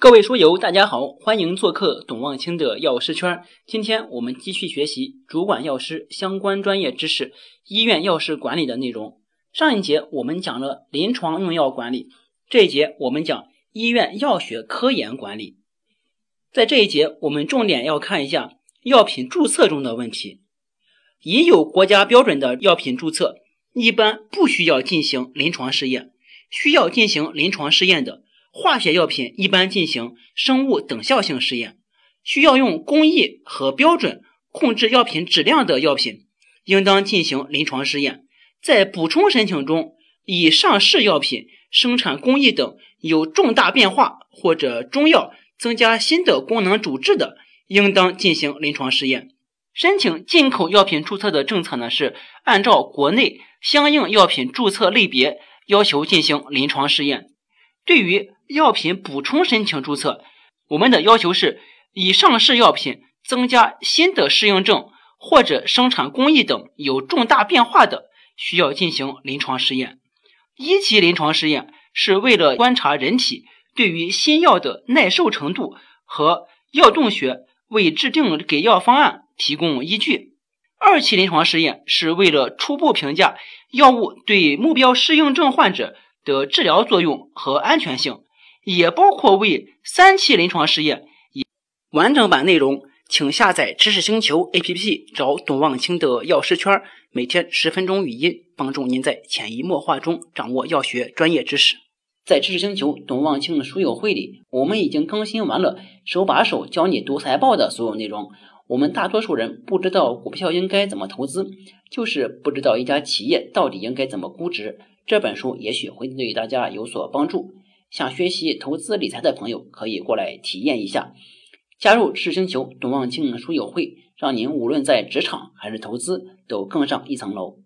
各位书友，大家好，欢迎做客董望清的药师圈。今天我们继续学习主管药师相关专业知识、医院药师管理的内容。上一节我们讲了临床用药管理，这一节我们讲医院药学科研管理。在这一节，我们重点要看一下药品注册中的问题。已有国家标准的药品注册，一般不需要进行临床试验；需要进行临床试验的。化学药品一般进行生物等效性试验，需要用工艺和标准控制药品质量的药品，应当进行临床试验。在补充申请中，以上市药品生产工艺等有重大变化或者中药增加新的功能主治的，应当进行临床试验。申请进口药品注册的政策呢，是按照国内相应药品注册类别要求进行临床试验。对于药品补充申请注册，我们的要求是以上市药品增加新的适应症或者生产工艺等有重大变化的，需要进行临床试验。一期临床试验是为了观察人体对于新药的耐受程度和药动学，为制定给药方案提供依据。二期临床试验是为了初步评价药物对目标适应症患者。的治疗作用和安全性，也包括为三期临床试验。完整版内容，请下载知识星球 APP，找董望清的药师圈，每天十分钟语音，帮助您在潜移默化中掌握药学专业知识。在知识星球董望清的书友会里，我们已经更新完了手把手教你读财报的所有内容。我们大多数人不知道股票应该怎么投资，就是不知道一家企业到底应该怎么估值。这本书也许会对大家有所帮助。想学习投资理财的朋友可以过来体验一下，加入赤星球董望清书友会，让您无论在职场还是投资都更上一层楼。